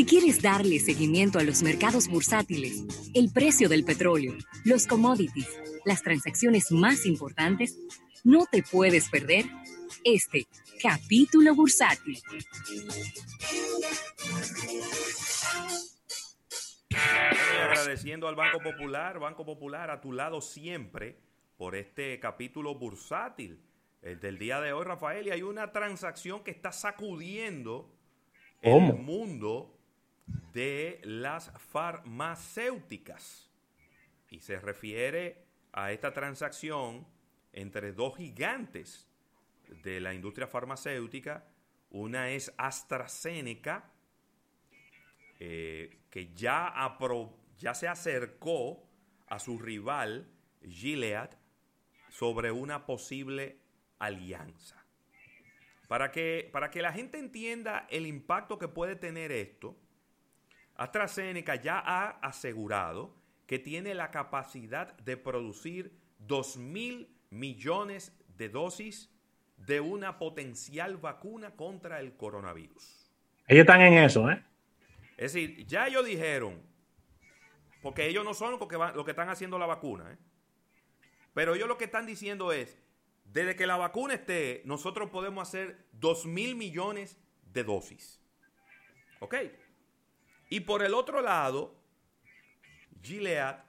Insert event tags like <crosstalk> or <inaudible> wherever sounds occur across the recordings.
Si quieres darle seguimiento a los mercados bursátiles, el precio del petróleo, los commodities, las transacciones más importantes, no te puedes perder este capítulo bursátil. agradeciendo al Banco Popular, Banco Popular a tu lado siempre por este capítulo bursátil. El del día de hoy, Rafael, y hay una transacción que está sacudiendo el mundo de las farmacéuticas. Y se refiere a esta transacción entre dos gigantes de la industria farmacéutica. Una es AstraZeneca, eh, que ya, ya se acercó a su rival Gilead sobre una posible alianza. Para que, para que la gente entienda el impacto que puede tener esto, AstraZeneca ya ha asegurado que tiene la capacidad de producir 2 mil millones de dosis de una potencial vacuna contra el coronavirus. Ellos están en eso, ¿eh? Es decir, ya ellos dijeron, porque ellos no son los que, los que están haciendo la vacuna, ¿eh? Pero ellos lo que están diciendo es, desde que la vacuna esté, nosotros podemos hacer 2 mil millones de dosis. ¿Ok? Y por el otro lado, Gilead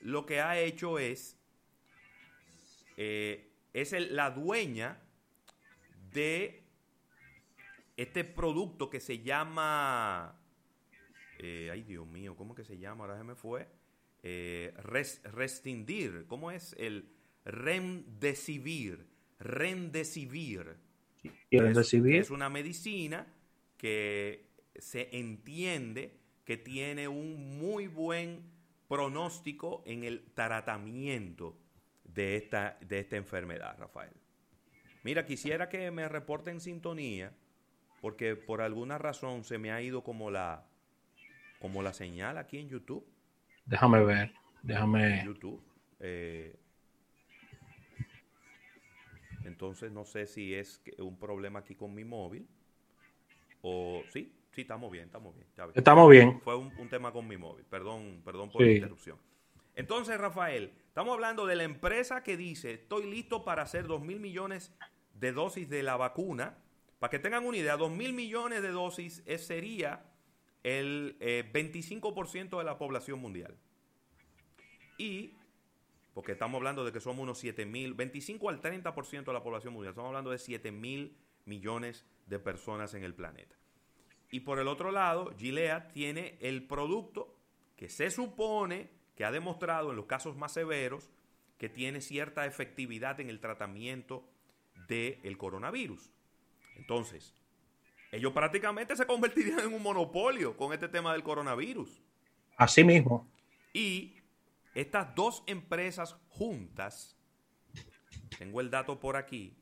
lo que ha hecho es, eh, es la dueña de este producto que se llama, eh, ay Dios mío, ¿cómo que se llama? Ahora se me fue. Eh, restindir, ¿cómo es el remdesivir? Remdesivir. es una medicina que se entiende que tiene un muy buen pronóstico en el tratamiento de esta, de esta enfermedad, Rafael. Mira, quisiera que me reporten sintonía, porque por alguna razón se me ha ido como la, como la señal aquí en YouTube. Déjame ver, déjame. YouTube. Eh, entonces no sé si es un problema aquí con mi móvil o sí, Sí, estamos bien, estamos bien. Estamos bien. Fue un, tema con mi móvil. Perdón, perdón por la interrupción. Entonces, Rafael, estamos hablando de la empresa que dice, estoy listo para hacer 2 mil millones de dosis de la vacuna. Para que tengan una idea, 2 mil millones de dosis sería el 25% eh, de la población mundial. Y, porque estamos hablando de que somos unos 7 mil, 25 al 30% de la población mundial, estamos hablando de 7 mil millones de personas en el planeta. Y por el otro lado, Gilead tiene el producto que se supone que ha demostrado en los casos más severos que tiene cierta efectividad en el tratamiento del coronavirus. Entonces, ellos prácticamente se convertirían en un monopolio con este tema del coronavirus. Así mismo. Y estas dos empresas juntas, tengo el dato por aquí,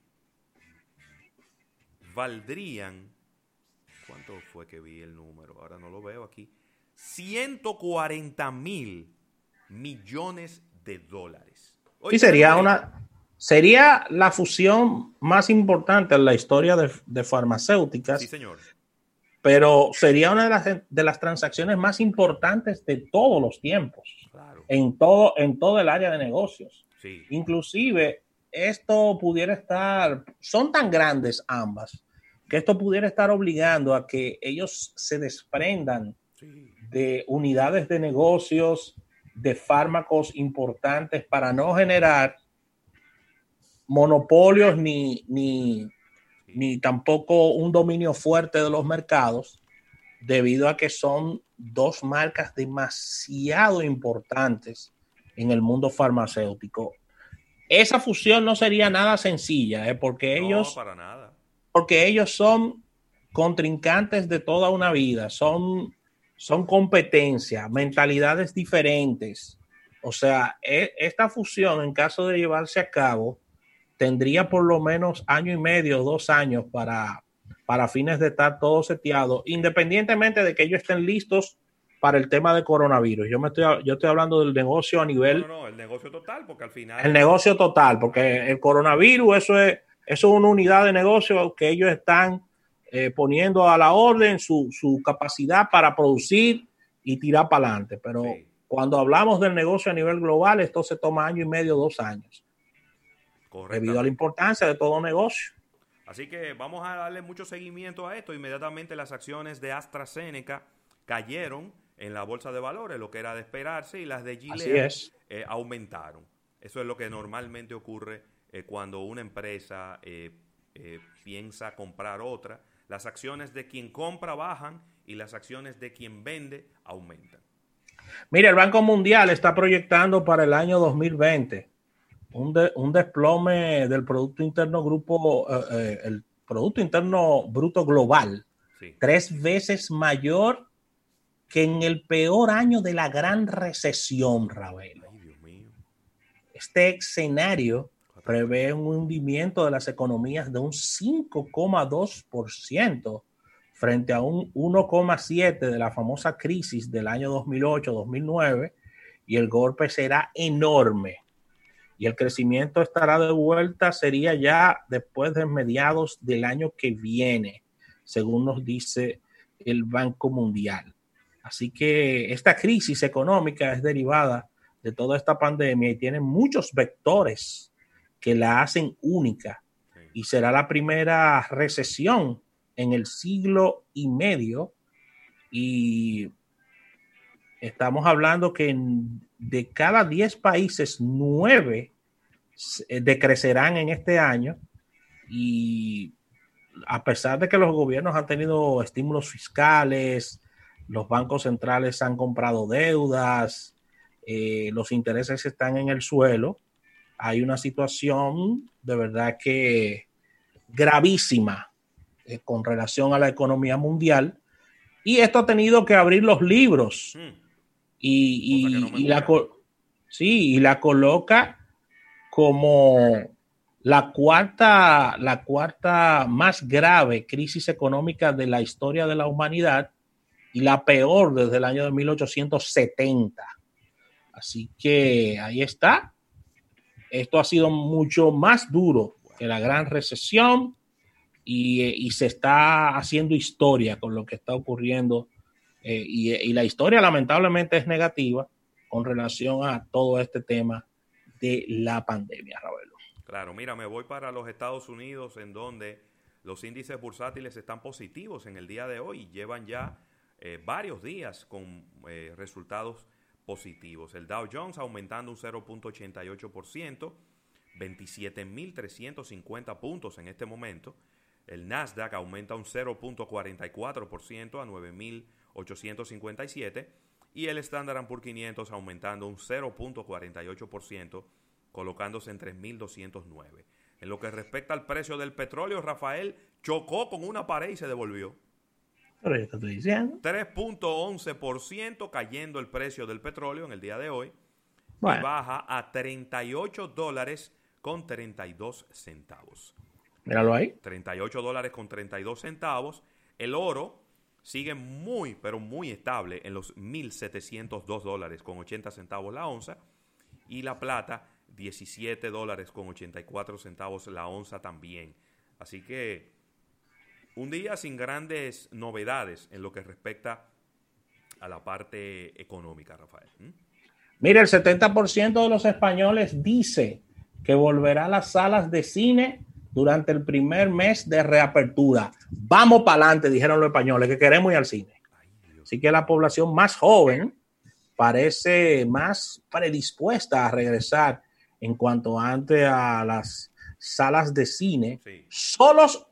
valdrían ¿Cuánto fue que vi el número? Ahora no lo veo aquí. 140 mil millones de dólares. y sería una sería la fusión más importante en la historia de, farmacéuticas. Sí, señor. Pero sería una de las, de las transacciones más importantes de todos los tiempos. En todo, en todo el área de negocios. Sí. Inclusive, esto pudiera estar, son tan grandes ambas, que esto pudiera estar obligando a que ellos se desprendan de unidades de negocios, de fármacos importantes para no generar monopolios ni, ni, ni tampoco un dominio fuerte de los mercados, debido a que son dos marcas demasiado importantes en el mundo farmacéutico. Esa fusión no sería nada sencilla, ¿eh? porque no, ellos... Porque ellos son contrincantes de toda una vida, son, son competencia, mentalidades diferentes. O sea, e, esta fusión, en caso de llevarse a cabo, tendría por lo menos año y medio, dos años para, para fines de estar todo seteado, independientemente de que ellos estén listos para el tema de coronavirus. Yo me estoy, yo estoy hablando del negocio a nivel. No, no, el negocio total, porque al final. El negocio total, porque el coronavirus, eso es eso es una unidad de negocio que ellos están eh, poniendo a la orden su, capacidad para producir y tirar para adelante. Pero cuando hablamos del negocio a nivel global, esto se toma año y medio, dos años. Debido a la importancia de todo negocio. Así que vamos a darle mucho seguimiento a esto. Inmediatamente las acciones de AstraZeneca cayeron en la bolsa de valores, lo que era de esperarse, y las de Gilead eh, aumentaron. Eso es lo que normalmente ocurre eh, cuando una empresa eh, piensa comprar otra. Las acciones de quien compra bajan y las acciones de quien vende aumentan. Mira, el Banco Mundial está proyectando para el año 2020 un, un desplome del Producto Interno Grupo, el Producto Interno Bruto Global, tres veces mayor que en el peor año de la gran recesión, Ravelo. Este escenario prevé un hundimiento de las economías de un 5,2% frente a un 1,7% de la famosa crisis del año 2008-2009 y el golpe será enorme. Y el crecimiento estará de vuelta, sería ya después de mediados del año que viene, según nos dice el Banco Mundial. Así que esta crisis económica es derivada de toda esta pandemia y tiene muchos vectores que la hacen única y será la primera recesión en el siglo y medio y estamos hablando que de cada 10 países, 9 decrecerán en este año y a pesar de que los gobiernos han tenido estímulos fiscales, los bancos centrales han comprado deudas, eh, los intereses están en el suelo. Hay una situación de verdad que gravísima eh, con relación a la economía mundial y esto ha tenido que abrir los libros hmm. y, la, sí, y la coloca como la cuarta, la cuarta más grave crisis económica de la historia de la humanidad y la peor desde el año de 1870. Así que ahí está. Esto ha sido mucho más duro que la gran recesión y, se está haciendo historia con lo que está ocurriendo. Eh, y, la historia lamentablemente es negativa con relación a todo este tema de la pandemia, Ravelo. Claro, mira, me voy para los Estados Unidos en donde los índices bursátiles están positivos en el día de hoy. Llevan ya eh, varios días con eh, resultados positivos. El Dow Jones aumentando un 0.88%, 27.350 puntos en este momento. El Nasdaq aumenta un 0.44% a 9.857 y el Standard Poor's 500 aumentando un 0.48%, colocándose en 3.209. En lo que respecta al precio del petróleo, Rafael chocó con una pared y se devolvió. 3.11% cayendo el precio del petróleo en el día de hoy. baja a 38 dólares con 32 centavos. Míralo ahí. 38 dólares con 32 centavos. El oro sigue muy, pero muy estable en los 1.702 dólares con 80 centavos la onza. Y la plata, 17 dólares con 84 centavos la onza también. Así que un día sin grandes novedades en lo que respecta a la parte económica, Rafael. Mira, el 70% de los españoles dice que volverá a las salas de cine durante el primer mes de reapertura. Vamos para adelante, dijeron los españoles, que queremos ir al cine. Así que la población más joven parece más predispuesta a regresar en cuanto antes a las salas de cine, solos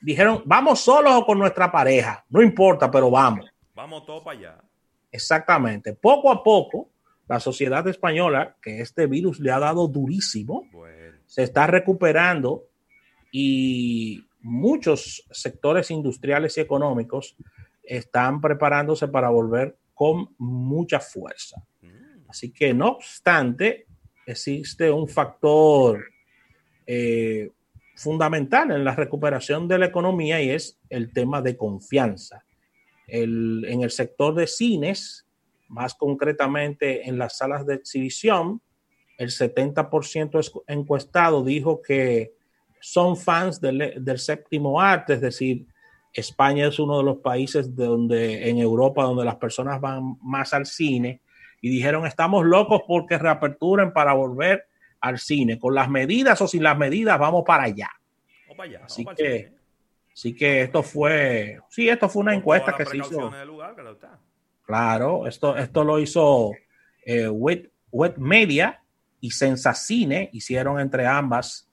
dijeron, vamos solos o con nuestra pareja, no importa, pero vamos. Vamos todos para allá. Exactamente. Poco a poco, la sociedad española, que este virus le ha dado durísimo, se está recuperando y muchos sectores industriales y económicos están preparándose para volver con mucha fuerza. Mm. Así que, no obstante, existe un factor eh, fundamental en la recuperación de la economía y es el tema de confianza. en el sector de cines, más concretamente en las salas de exhibición, el 70% encuestado dijo que son fans del, séptimo arte, es decir, España es uno de los países donde en Europa donde las personas van más al cine y dijeron estamos locos porque reaperturen para volver al cine. Con las medidas o sin las medidas vamos para allá. así que, así que esto fue, sí, esto fue una encuesta que se hizo. claro, esto, esto lo hizo eh, Wet, Media y Sensacine, hicieron entre ambas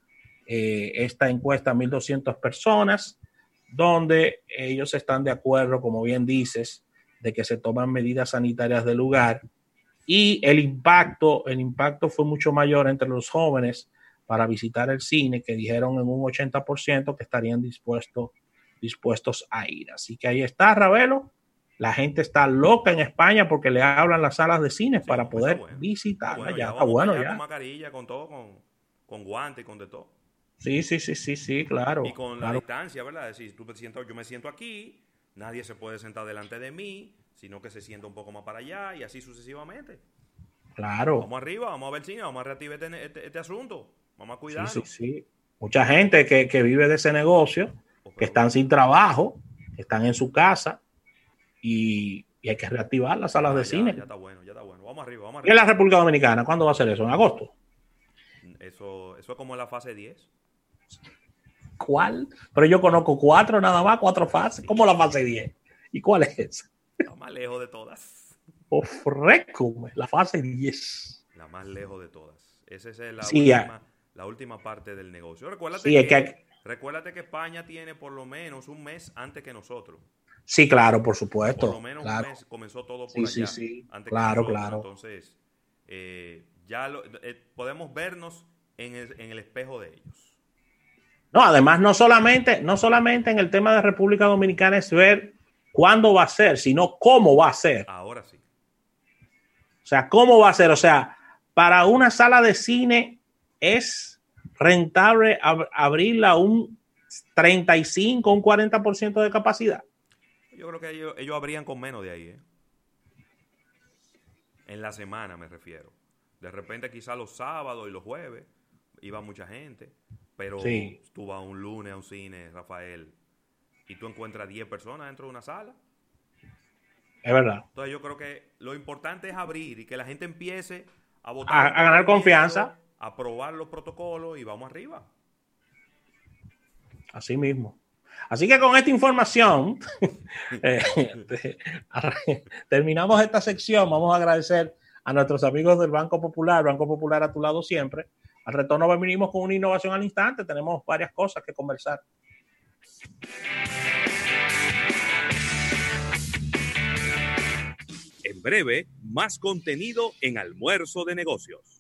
eh, esta encuesta a 1.200 personas, donde ellos están de acuerdo, como bien dices, de que se toman medidas sanitarias del lugar y el impacto, el impacto fue mucho mayor entre los jóvenes para visitar el cine, que dijeron en un 80% que estarían dispuestos, dispuestos a ir. Así que ahí está, Ravelo. La gente está loca en España porque le hablan las salas de cine para poder visitarla. ya, está bueno ya. Con mascarilla, con todo, con, con guante, con de todo. Sí, sí, sí, sí, sí, claro. Y con la distancia, ¿verdad? Es decir, tú te sientas, yo me siento aquí, nadie se puede sentar delante de mí, sino que se sienta un poco más para allá y así sucesivamente. Claro. Vamos arriba, vamos a ver cine, vamos a reactivar este, este, este asunto. Vamos a cuidarnos. Sí, sí, sí. Mucha gente que, que, vive de ese negocio, que están sin trabajo, están en su casa y, y hay que reactivar las salas de cine. Ya está bueno, ya está bueno. Vamos arriba, vamos arriba. ¿Y en la República Dominicana? ¿Cuándo va a ser eso? ¿En agosto? Eso, eso es como en la fase 10. ¿Cuál? Pero yo conozco cuatro nada más, cuatro fases. ¿Cómo la fase 10? ¿Y cuál es esa? La más lejos de todas. Ofreco, la fase 10. La más lejos de todas. Esa es la, última, la última parte del negocio. Recuérdate, que, recuérdate que España tiene por lo menos un mes antes que nosotros. Sí, claro, por supuesto. Por lo menos un mes comenzó todo por allá. Sí, sí, claro, claro. Entonces, eh, ya eh, podemos vernos en el, en el espejo de ellos. No, además, no solamente, no solamente en el tema de República Dominicana es ver cuándo va a ser, sino cómo va a ser. Ahora sí. O sea, cómo va a ser. O sea, para una sala de cine es rentable abrirla un 35, un 40% de capacidad. Yo creo que ellos, ellos abrían con menos de ahí. ¿eh? En la semana me refiero. De repente quizá los sábados y los jueves iba mucha gente. Pero tú vas un lunes a un cine, Rafael, y tú encuentras 10 personas dentro de una sala. Es verdad. Entonces yo creo que lo importante es abrir y que la gente empiece a votar. A, ganar confianza. A probar los protocolos y vamos arriba. Así mismo. Así que con esta información <laughs> eh, terminamos esta sección. Vamos a agradecer a nuestros amigos del Banco Popular, Banco Popular a tu lado siempre. Al retorno venimos con una innovación al instante. Tenemos varias cosas que conversar. En breve, más contenido en almuerzo de negocios.